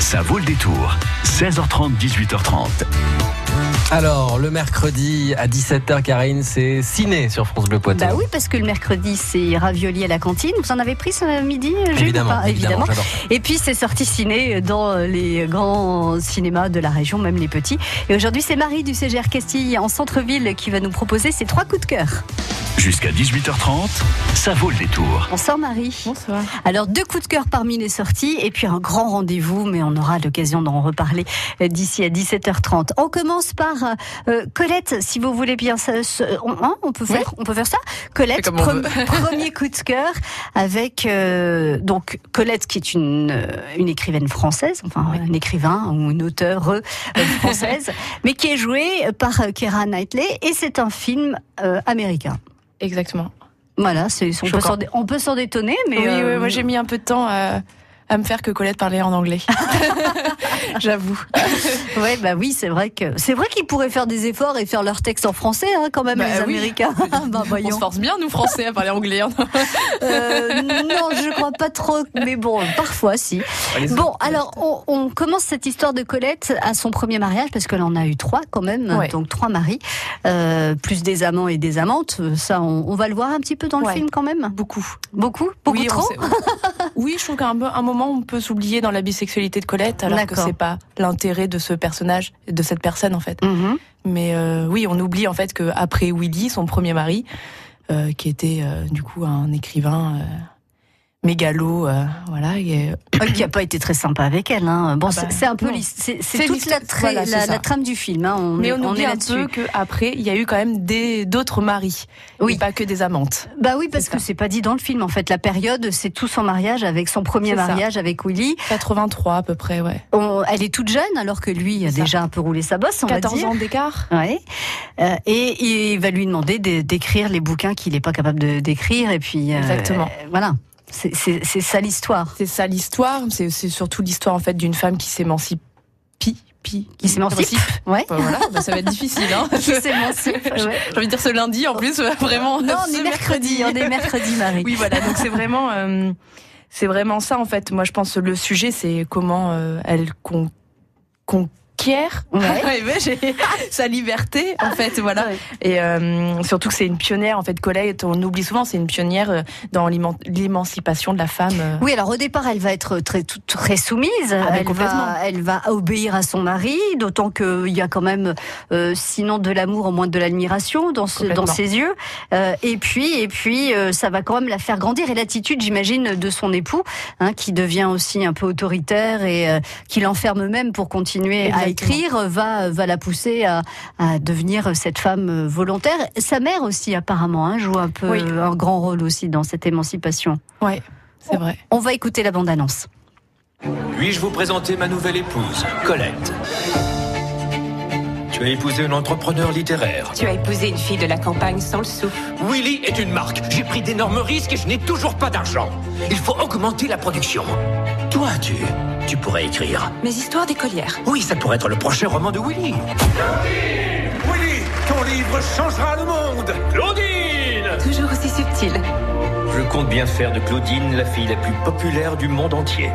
Ça vaut le détour. 16h30, 18h30. Alors, le mercredi à 17h, Karine, c'est ciné sur France Bleu Poitou. Bah oui, parce que le mercredi, c'est ravioli à la cantine. Vous en avez pris ce midi, Jules évidemment, pas. Et puis, c'est sorti ciné dans les grands cinémas de la région, même les petits. Et aujourd'hui, c'est Marie du CGR Castille en centre-ville qui va nous proposer ses trois coups de cœur. Jusqu'à 18h30, ça vaut le détour. Bonsoir Marie. Bonsoir. Alors deux coups de cœur parmi les sorties et puis un grand rendez-vous, mais on aura l'occasion d'en reparler euh, d'ici à 17h30. On commence par euh, Colette, si vous voulez bien. Ça, ce- on, hein, on peut faire, on peut faire ça. Colette, pre- premier coup de cœur avec euh, donc Colette qui est une euh, une écrivaine française, enfin un écrivain ou une auteure euh, française, mais qui est jouée par euh, Keira Knightley et c'est un film euh, américain. Exactement. Voilà, on peut s'en dé- on peut s'en détonner, mais oui, euh, oui, moi j'ai mis un peu de temps à, à me faire que Colette parlait en anglais. J'avoue. Ouais, bah oui, c'est vrai que c'est vrai qu'ils pourraient faire des efforts et faire leur texte en français, hein, quand même, Bah les oui. Américains. bah On se force bien, nous Français, à parler anglais. hein. Euh, non, je crois pas trop, mais bon, parfois si. Bon, alors on, on commence cette histoire de Colette à son premier mariage parce qu'elle en a eu trois quand même, Ouais. donc trois maris, euh, plus des amants et des amantes. Ça, on, on va le voir un petit peu dans le Ouais. film quand même? Beaucoup. Beaucoup, beaucoup oui, trop? Oui, je trouve qu'à un, un moment, on peut s'oublier dans la bisexualité de Colette, alors que c'est pas l'intérêt de ce personnage, de cette personne en fait. Mhm. Mais euh, oui, on oublie en fait que après Willy, son premier mari, euh, qui était euh, du coup un écrivain mégalo, euh, voilà, et, Euh, qui a pas été très sympa avec elle. Hein. Bon, Ah c'est bah, c'est un peu c'est toute la, tra- voilà, c'est la, ça. la trame du film. Hein. On, mais on on oublie est un peu qu'après, il y a eu quand même des d'autres maris, Oui. et pas que des amantes. Bah oui, parce que c'est pas dit dans le film. En fait, la période, c'est tout son mariage avec son premier C'est ça. mariage avec Willy. 83 à peu près, ouais. On- elle est toute jeune, alors que lui a ça. déjà un peu roulé sa bosse, on va 14 dire. ans d'écart. Ouais. Euh, et il va lui demander de- d'écrire les bouquins qu'il n'est pas capable de- d'écrire. Et puis, euh, Exactement. voilà. C'est- ça l'histoire. C'est ça l'histoire. C'est surtout l'histoire en fait d'une femme qui s'émancipe. Qui s'émancipe. Ouais. Ouais, voilà, bah, ça va être difficile. Hein. Qui s'émancipe. ouais. J'ai envie de dire ce lundi en plus, vraiment. Non, on est mercredi. On est mercredi, Marie. Oui, voilà. Donc c'est vraiment, euh, c'est vraiment ça en fait. Moi, je pense que le sujet, c'est comment euh, elle con- Ouais. Ouais, sa liberté en fait, voilà. Ouais. Et euh, surtout que c'est une pionnière en fait. Colette, on oublie souvent, c'est une pionnière euh, dans l'éman- l'émancipation de la femme. euh. Oui, alors au départ, elle va être très, très soumise. ben, elle, va, elle va obéir à son mari, d'autant qu'il y a quand même, euh, sinon de l'amour, au moins de l'admiration dans, ce- dans ses yeux. Euh, et puis, et puis, euh, ça va quand même la faire grandir. Et l'attitude, j'imagine, de son époux, hein, qui devient aussi un peu autoritaire et euh, qui l'enferme même pour continuer à Exactement. Écrire, va, va la pousser à, à devenir cette femme euh, volontaire. Sa mère aussi, apparemment, hein, joue un peu Oui. un grand rôle aussi dans cette émancipation. Ouais, c'est vrai. On va écouter la bande-annonce. Puis-je vous présenter ma nouvelle épouse, Colette? Tu as épousé un entrepreneur littéraire. Tu as épousé une fille de la campagne sans le sou. Willy est une marque. J'ai pris d'énormes risques et je n'ai toujours pas d'argent. Il faut augmenter la production. Toi, tu... Tu pourrais écrire. Mes histoires d'écolière. Oui, ça pourrait être le prochain roman de Willy. Willy, ton livre changera le monde Claudine Toujours aussi subtil. Je compte bien faire de Claudine la fille la plus populaire du monde entier.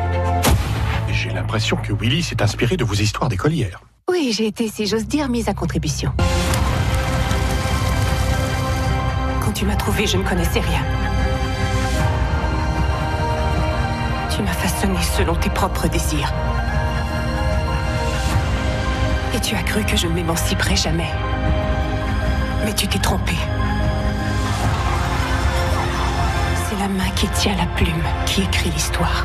J'ai l'impression que Willy s'est inspiré de vos histoires d'écolière. Oui, j'ai été, si j'ose dire, mise à contribution. Quand tu m'as trouvée, je ne connaissais rien. Façonné selon tes propres désirs. Et tu as cru que je ne m'émanciperais jamais. Mais tu t'es trompé. C'est la main qui tient la plume qui écrit l'histoire.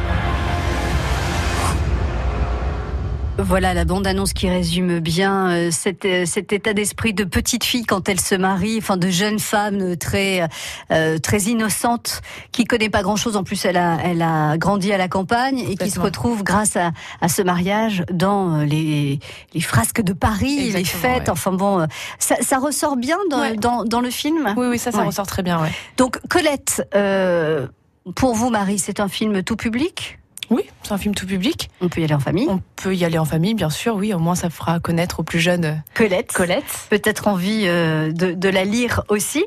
Voilà la bande-annonce qui résume bien euh, cet, euh, cet état d'esprit de petite fille quand elle se marie, enfin de jeune femme très euh, très innocente qui connaît pas grand-chose. En plus, elle a elle a grandi à la campagne et qui se retrouve grâce à, à ce mariage dans euh, les les frasques de Paris, les fêtes. ouais. Enfin bon, euh, ça, ça ressort bien dans Ouais. dans, dans le film? Oui, oui, ça, ça Ouais. ressort très bien, ouais. Donc Colette, euh, pour vous, Marie, c'est un film tout public? Oui, c'est un film tout public. On peut y aller en famille. On peut y aller en famille, bien sûr, oui, au moins ça fera connaître aux plus jeunes euh, Colette. Colette. peut-être envie euh, de, de la lire aussi.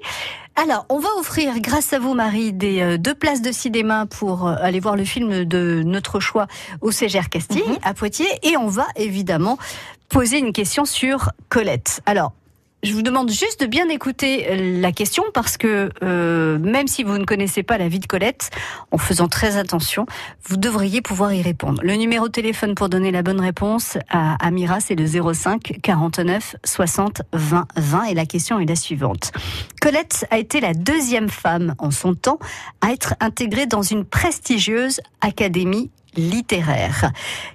Alors, on va offrir, grâce à vous, Marie, des euh, deux places de cinéma pour euh, aller voir le film de notre choix au CGR Castille, Mhm. à Poitiers. Et on va évidemment poser une question sur Colette. Alors, je vous demande juste de bien écouter euh, la question parce que euh, même si vous ne connaissez pas la vie de Colette, en faisant très attention, vous devriez pouvoir y répondre. Le numéro de téléphone pour donner la bonne réponse à Amira, c'est le 05 49 60 20 20 et la question est la suivante. Colette a été la deuxième femme en son temps à être intégrée dans une prestigieuse académie littéraire.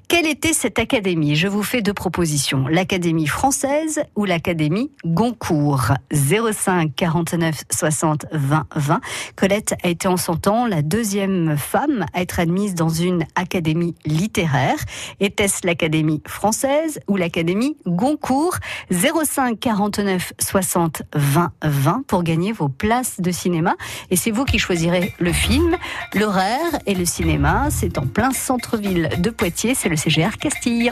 Quelle était cette académie? Je vous fais deux propositions. L'Académie française ou l'Académie Goncourt 05 49 60 20 20. Colette a été en son temps la deuxième femme à être admise dans une académie littéraire. Était-ce l'Académie française ou l'Académie Goncourt? 05 49 60 20 20 pour gagner vos places de cinéma. Et c'est vous qui choisirez le film, l'horaire et le cinéma. C'est en plein centre-ville de Poitiers. C'est le CGR Castille.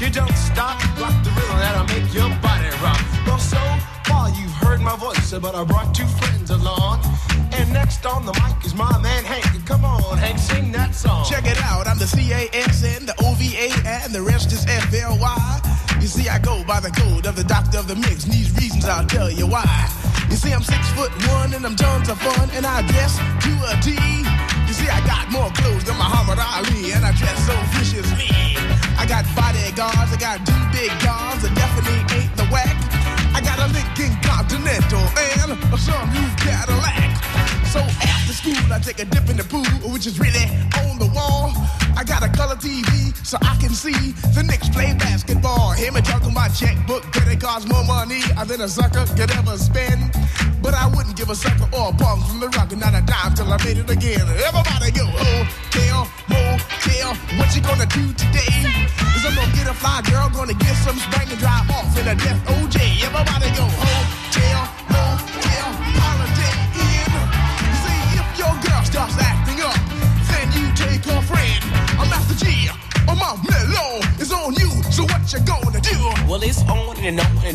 You don't stop, rock the rhythm that'll make your body rock. Well, so far you've heard my voice, but I brought two friends along. And next on the mic is my man Hank. Come on, Hank, sing that song. Check it out, I'm the CASN, the OVA, and the rest is FLY. You see, I go by the code of the doctor of the mix, and these reasons I'll tell you why. You see, I'm six foot one, and I'm tons of fun, and I dress to a T. which is really on the wall. I got a color TV so I can see the Knicks play basketball. Hear me talking my checkbook, that it costs more money than a sucker could ever spend. But I wouldn't give a sucker or a punk from the rock and not a dime till I made it again. Everybody go, oh, hotel, motel, what you gonna do today? Is I'm gonna get a fly girl, gonna get some spank and drive off in a death OJ. Everybody go, hotel,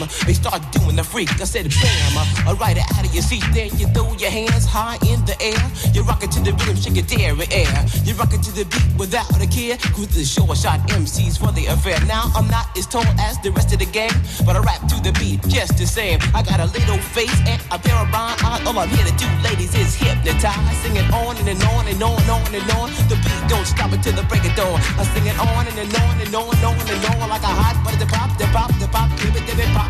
damn, they start doing the freak. I said bam, alright out of your seat. Then you throw your hands high in the air. You're rocking to the rhythm, shake your dairy air. You're rocking to the beat without a care. Cruise the short shot MCs for the affair. Now I'm not as tall as the rest of the gang, but I rap to the beat just the same. I got a little face and a pair of rhyme eyes. All I'm here to do, ladies, is hypnotize. Sing it on and, and on and on and on and on. The beat don't stop until the break of dawn. I sing it on and, and on and on and on and on like a hot butter. The pop, the pop, the pop, give it, give it, pop,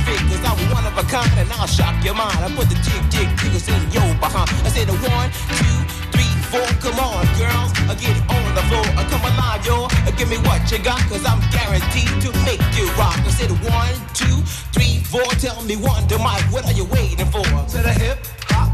cause I'm one of a kind and I'll shock your mind. I put the jig, jig, jiggles in your behind. I say the one, two, three, four. Come on, girls, uh, get on the floor. Uh, come alive, yo. Give me what you got, cause I'm guaranteed to make you rock. I said one, two, three, four. Tell me one Mike, what are you waiting for? To the hip, hop,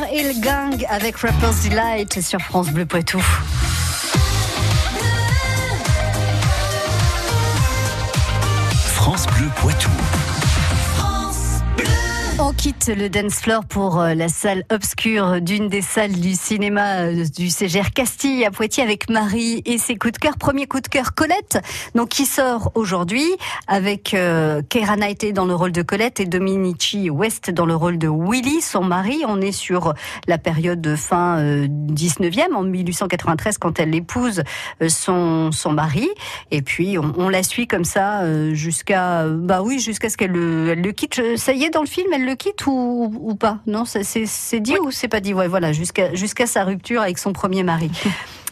Le gang avec Rapper's Delight sur France Bleu Poitou. France Bleu Poitou. Quitte le dance floor pour euh, la salle obscure d'une des salles du cinéma euh, du CGR Castille à Poitiers avec Marie et ses coups de cœur. Premier coup de cœur, Colette, donc qui sort aujourd'hui avec euh, Keira Knightley dans le rôle de Colette et Dominici West dans le rôle de Willy, son mari. On est sur la période de fin euh, 19e, en 1893, quand elle épouse euh, son, son mari. Et puis on, la suit comme ça jusqu'à bah oui jusqu'à ce qu'elle le, le quitte. Ça y est dans le film, elle le quitte ou, ou pas? Non, c'est dit ou c'est pas dit? Ouais, voilà, jusqu'à jusqu'à sa rupture avec son premier mari.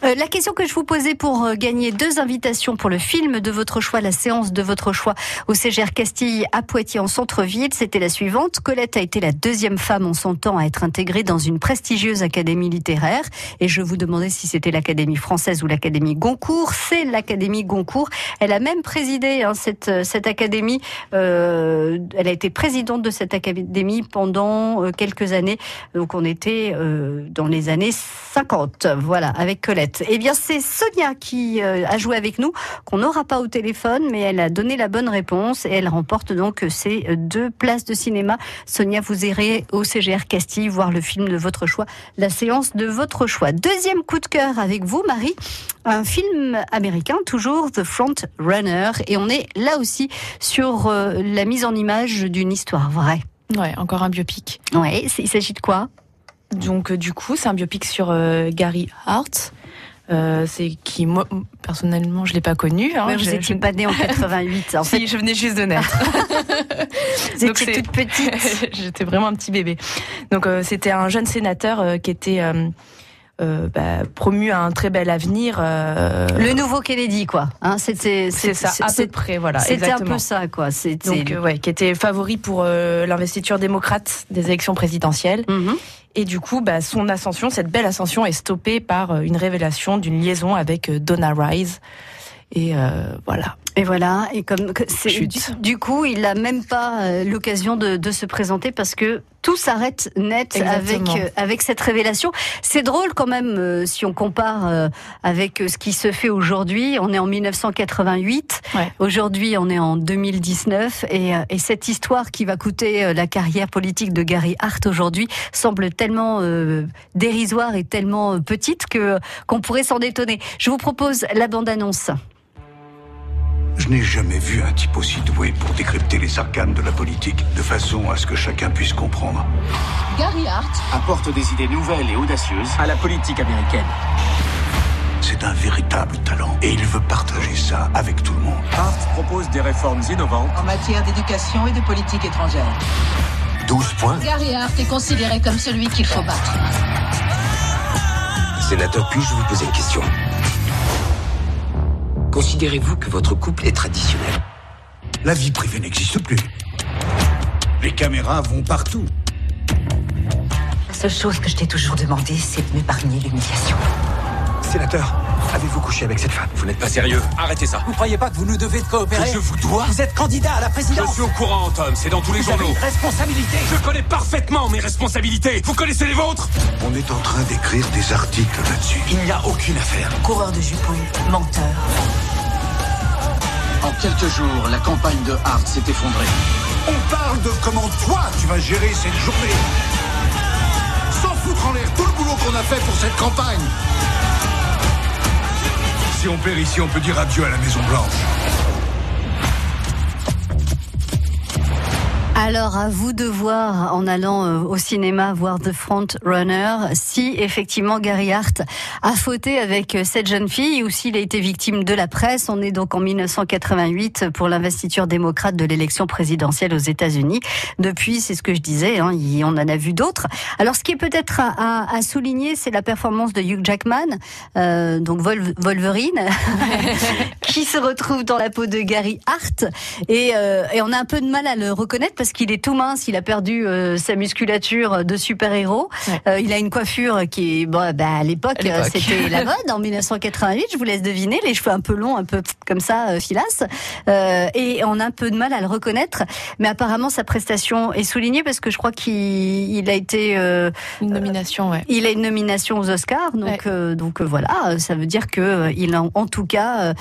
Euh, la question que je vous posais pour euh, gagner deux invitations pour le film de votre choix, la séance de votre choix au CGR Castille à Poitiers en centre-ville, c'était la suivante. Colette a été la deuxième femme en son temps à être intégrée dans une prestigieuse académie littéraire. Et je vous demandais si c'était l'Académie française ou l'Académie Goncourt. C'est l'Académie Goncourt. Elle a même présidé hein, cette, euh, cette académie. Elle a été présidente de cette académie pendant quelques années. Donc on était dans les années 50. Voilà, avec Colette. Eh bien, c'est Sonia qui euh, a joué avec nous, qu'on n'aura pas au téléphone, mais elle a donné la bonne réponse et elle remporte donc ces deux places de cinéma. Sonia, vous irez au CGR Castille voir le film de votre choix, la séance de votre choix. Deuxième coup de cœur avec vous, Marie, un film américain, toujours The Front Runner, et on est là aussi sur euh, la mise en image d'une histoire vraie. Ouais, encore un biopic. Ouais, il s'agit de quoi? Donc euh, du coup, c'est un biopic sur euh, Gary Hart. Euh, c'est qui moi personnellement je l'ai pas connu. hein. Ouais, Vous Je- n'étiez je- pas née en 88. En si, fait, je venais juste de naître. vous donc étiez toute petite. J'étais vraiment un petit bébé. Donc euh, c'était un jeune sénateur euh, qui était euh, bah, promu à un très bel avenir. euh, Le nouveau Kennedy, quoi. Hein, c'était, c'est ça, à peu près, voilà. C'était un peu ça, quoi. C'était. Donc euh, ouais, qui était favori pour l'investiture démocrate des élections présidentielles. Mhm. Et du coup, bah, son ascension, cette belle ascension, est stoppée par une révélation d'une liaison avec Donna Rice. Et voilà. Et voilà. Et comme du, du coup, il a même pas l'occasion de, de se présenter parce que tout s'arrête net avec euh, avec cette révélation. C'est drôle quand même euh, si on compare euh, avec euh, ce qui se fait aujourd'hui. On est en 1988. Ouais. Aujourd'hui, on est en 2019 et, euh, et cette histoire qui va coûter la carrière politique de Gary Hart aujourd'hui semble tellement euh, dérisoire et tellement petite que qu'on pourrait s'en étonner. Je vous propose la bande-annonce. Je n'ai jamais vu un type aussi doué pour décrypter les arcanes de la politique, de façon à ce que chacun puisse comprendre. Gary Hart Apporte des idées nouvelles et audacieuses à la politique américaine. C'est un véritable talent, et il veut partager ça avec tout le monde. Hart propose des réformes innovantes. en matière d'éducation et de politique étrangère. 12 points. Gary Hart est considéré comme celui qu'il faut battre. Sénateur, puis-je vous poser une question? Considérez-vous que votre couple est traditionnel La vie privée n'existe plus. Les caméras vont partout. La seule chose que je t'ai toujours demandé, c'est de m'épargner l'humiliation. Sénateur, avez-vous couché avec cette femme Vous n'êtes pas sérieux. Arrêtez ça. Vous croyez pas que vous nous devez de coopérer Je vous dois Vous êtes candidat à la présidence Je suis au courant, Tom, c'est dans tous les Vous avez journaux. une responsabilité Je connais parfaitement mes responsabilités. Vous connaissez les vôtres On est en train d'écrire des articles là-dessus. Il n'y a aucune affaire. Coureur de jupons, menteur. En quelques jours, la campagne de Hart s'est effondrée. On parle de comment toi tu vas gérer cette journée. Sans foutre en l'air tout le boulot qu'on a fait pour cette campagne. Si on perd ici, on peut dire adieu à la Maison Blanche. Alors, à vous de voir, en allant euh, au cinéma voir The Front Runner, si effectivement Gary Hart a fauté avec euh, cette jeune fille ou s'il a été victime de la presse. On est donc en 1988 pour l'investiture démocrate de l'élection présidentielle aux États-Unis. Depuis, c'est ce que je disais, hein, on en a vu d'autres. Alors, ce qui est peut-être à, souligner, c'est la performance de Hugh Jackman, euh, donc Wolverine, qui se retrouve dans la peau de Gary Hart. Et, et on a un peu de mal à le reconnaître parce qu'il est tout mince, il a perdu euh, sa musculature de super-héros. Ouais. Euh, il a une coiffure qui bon, bah, à l'époque, c'était la mode en 1988. Je vous laisse deviner, les cheveux un peu longs, un peu comme ça, euh, filasse. et on a un peu de mal à le reconnaître. Mais apparemment, sa prestation est soulignée parce que je crois qu'il a été une nomination. Ouais. Il a une nomination aux Oscars, donc ouais. donc voilà, ça veut dire que il a en tout cas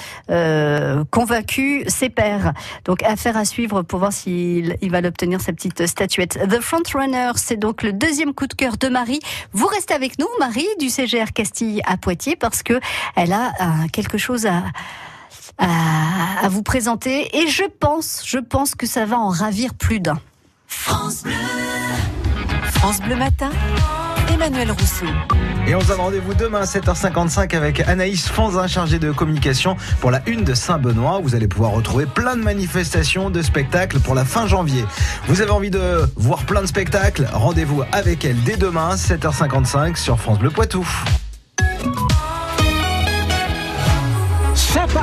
convaincu ses pairs. Donc affaire à suivre pour voir s'il il va le obtenir sa petite statuette. The Frontrunner, c'est donc le deuxième coup de cœur de Marie. Vous restez avec nous, Marie, du CGR Castille à Poitiers, parce que elle a euh, quelque chose à, à, à, vous présenter. Et je pense, je pense que ça va en ravir plus d'un. France Bleu. France Bleu Matin. Emmanuel Rousseau. Et on se donne rendez-vous demain à 7h55 avec Anaïs Fanzin, chargée de communication pour la une de Saint-Benoît. Vous allez pouvoir retrouver plein de manifestations, de spectacles pour la fin janvier. Vous avez envie de voir plein de spectacles? Rendez-vous avec elle dès demain, 7h55 sur France Bleu Poitou.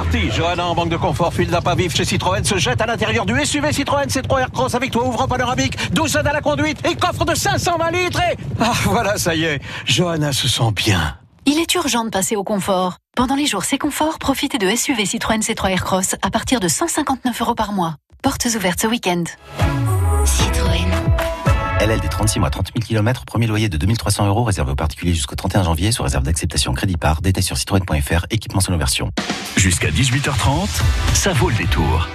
Parti Johanna en banque de confort, fil d'un pas vif chez Citroën se jette à l'intérieur du SUV Citroën C3 Aircross avec toit ouvrant panoramique, 12 à la conduite et coffre de 520 litres et... Ah voilà, ça y est, Johanna se sent bien. Il est urgent de passer au confort. Pendant les jours C'est confort, profitez de SUV Citroën C3 Aircross à partir de 159 euros par mois. Portes ouvertes ce week-end. Citroën. LLD 36 mois, 30 000 km, premier loyer de 2300 euros réservé aux particuliers jusqu'au 31 janvier sous réserve d'acceptation crédit par. Détail sur citroën.fr, équipement selon version. Jusqu'à 18h30, ça vaut le détour.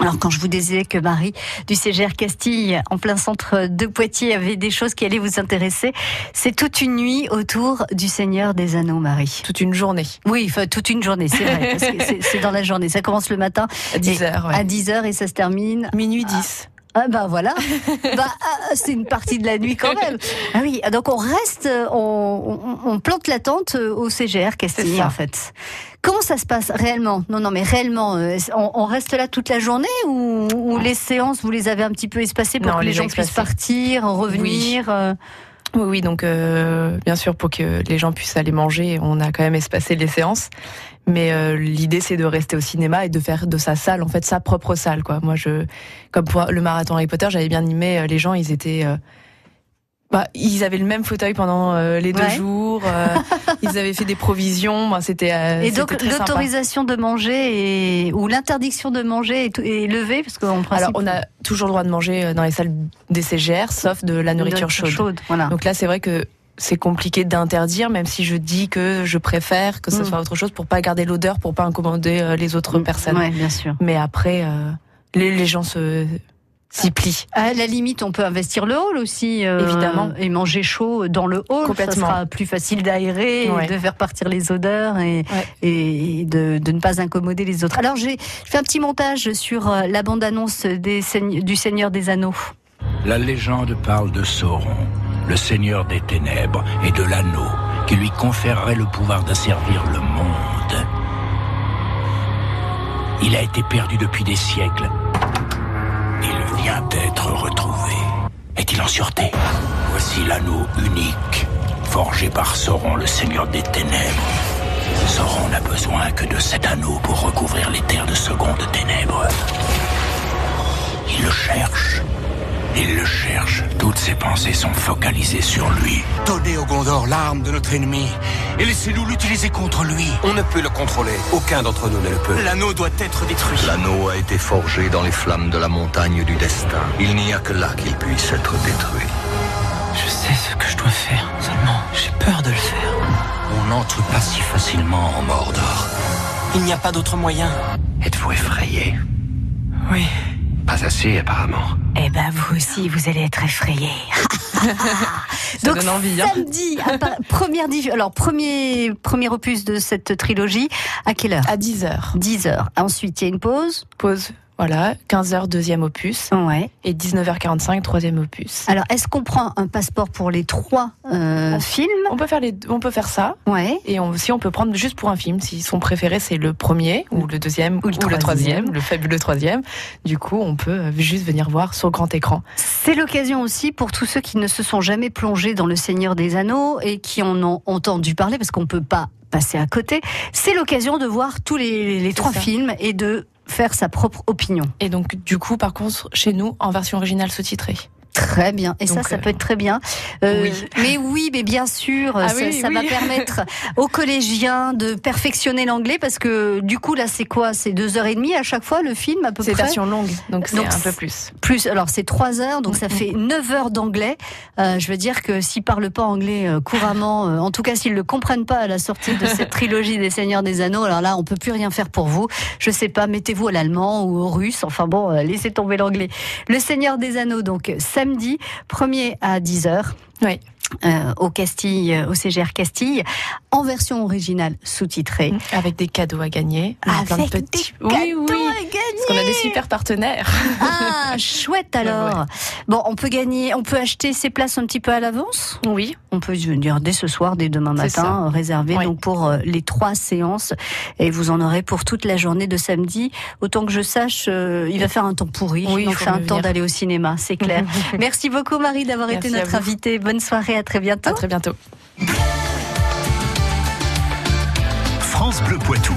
Alors quand je vous disais que Marie du CGR Castille, en plein centre de Poitiers, avait des choses qui allaient vous intéresser, c'est toute une nuit autour du Seigneur des Anneaux, Marie. Toute une journée. Oui, enfin, toute une journée, c'est vrai, c'est dans la journée. Ça commence le matin à 10h, ouais. à 10h et ça se termine minuit 10. Ah ben voilà, bah, c'est une partie de la nuit quand même. Ah oui, donc on reste, on, on, on plante la tente au CGR Castille en fait. Comment ça se passe réellement? Non, non, mais réellement, on, on, reste là toute la journée ou, ou, les séances, vous les avez un petit peu espacées pour non, que les, gens puissent partir, revenir oui. Oui, oui, donc euh, bien sûr pour que les gens puissent aller manger, on a quand même espacé les séances. Mais euh, l'idée c'est de rester au cinéma et de faire de sa salle en fait sa propre salle quoi. Moi je comme pour le marathon Harry Potter, j'avais bien aimé euh, les gens, ils étaient euh, bah, ils avaient le même fauteuil pendant euh, les deux Ouais. jours. euh, ils avaient fait des provisions. Moi, c'était. euh, Et donc l'autorisation de manger et, ou l'interdiction de manger est, est levée parce qu'en principe. Alors, on a toujours le droit de manger euh, dans les salles des CGR, sauf de la nourriture Nourriture chaude. chaude, voilà. Donc là, c'est vrai que c'est compliqué d'interdire, même si je dis que je préfère que ce Mm. soit autre chose pour pas garder l'odeur, pour pas incommoder euh, les autres personnes. Ouais, bien sûr. Mais après, euh, les, les gens se s'y plient. À la limite, on peut investir le hall aussi, euh, Évidemment. et manger chaud dans le hall. Complètement. Ça sera plus facile d'aérer, Ouais. de faire partir les odeurs et, et de, de ne pas incommoder les autres. Alors j'ai fait un petit montage sur euh, la bande-annonce du Seigneur des Anneaux. La légende parle de Sauron, le seigneur des ténèbres et de l'anneau qui lui conférerait le pouvoir d'asservir le monde. Il a été perdu depuis des siècles. Vient d'être retrouvé. Est-il en sûreté? Voici l'anneau unique, forgé par Sauron, le seigneur des ténèbres. Sauron n'a besoin que de cet anneau pour recouvrir les terres de seconde ténèbres. Il le cherche. Il le cherche. Toutes ses pensées sont focalisées sur lui. Donnez au Gondor l'arme de notre ennemi et laissez-nous l'utiliser contre lui. On ne peut le contrôler. Aucun d'entre nous ne le peut. L'anneau doit être détruit. L'anneau a été forgé dans les flammes de la montagne du destin. Il n'y a que là qu'il puisse être détruit. Je sais ce que je dois faire, seulement j'ai peur de le faire. On n'entre pas si facilement en Mordor. Il n'y a pas d'autre moyen. Êtes-vous effrayé? Oui. Pas assez, apparemment. Eh ben vous aussi, vous allez être effrayés. Ça Donc donne envie. Hein. samedi, première alors premier premier opus de cette trilogie. À quelle heure? À 10 heures. 10 heures. Ensuite, il y a une pause. Pause. Voilà, 15h deuxième opus. Ouais. Et 19h45 troisième opus. Alors, est-ce qu'on prend un passeport pour les trois euh, films? On peut faire les, on peut faire ça. Ouais. Et on, si on peut prendre juste pour un film, si son préféré c'est le premier ou le deuxième ou, le, troisième. troisième, le fabuleux troisième. Du coup, on peut euh, juste venir voir sur grand écran. C'est l'occasion aussi pour tous ceux qui ne se sont jamais plongés dans le Seigneur des Anneaux et qui en ont entendu parler, parce qu'on peut pas passer à côté. C'est l'occasion de voir tous les, les trois ça. films et de faire sa propre opinion. Et donc, du coup, par contre, chez nous, en version originale sous-titrée. Très bien. Et ça, Donc, ça euh, peut être très bien. Euh, oui. Mais oui, mais bien sûr, Ah ça, oui, ça va permettre aux collégiens de perfectionner l'anglais parce que du coup, là, c'est quoi? C'est deux heures et demie à chaque fois le film à peu C'est près? version longue, donc c'est un peu plus. Plus, alors c'est trois heures, donc ça Mhm. fait neuf heures d'anglais. Euh, je veux dire que s'ils parlent pas anglais euh, couramment, euh, en tout cas s'ils le comprennent pas à la sortie de cette trilogie des Seigneurs des Anneaux, alors là on peut plus rien faire pour vous. Je sais pas, mettez-vous à l'allemand ou au russe. Enfin bon, laissez tomber l'anglais. Le Seigneur des Anneaux, donc samedi, premier à 10 heures. Oui. Euh, au Castille, euh, au CGR Castille, en version originale sous-titrée. Avec des cadeaux à gagner. On a plein de Avec des petits- cadeaux oui, oui. à gagner. Parce qu'on a des super partenaires. Ah, chouette alors. Bon, on peut gagner, on peut acheter ses places un petit peu à l'avance? Oui. On peut venir dès ce soir, dès demain matin, réserver Oui. donc pour euh, les trois séances et vous en aurez pour toute la journée de samedi. Autant que je sache, euh, il va faire un temps pourri, Oui, donc c'est un temps d'aller au cinéma, c'est clair. Merci beaucoup Marie d'avoir été à notre invitée. Bonne soirée, à très bientôt. À très bientôt. France Bleu Poitou.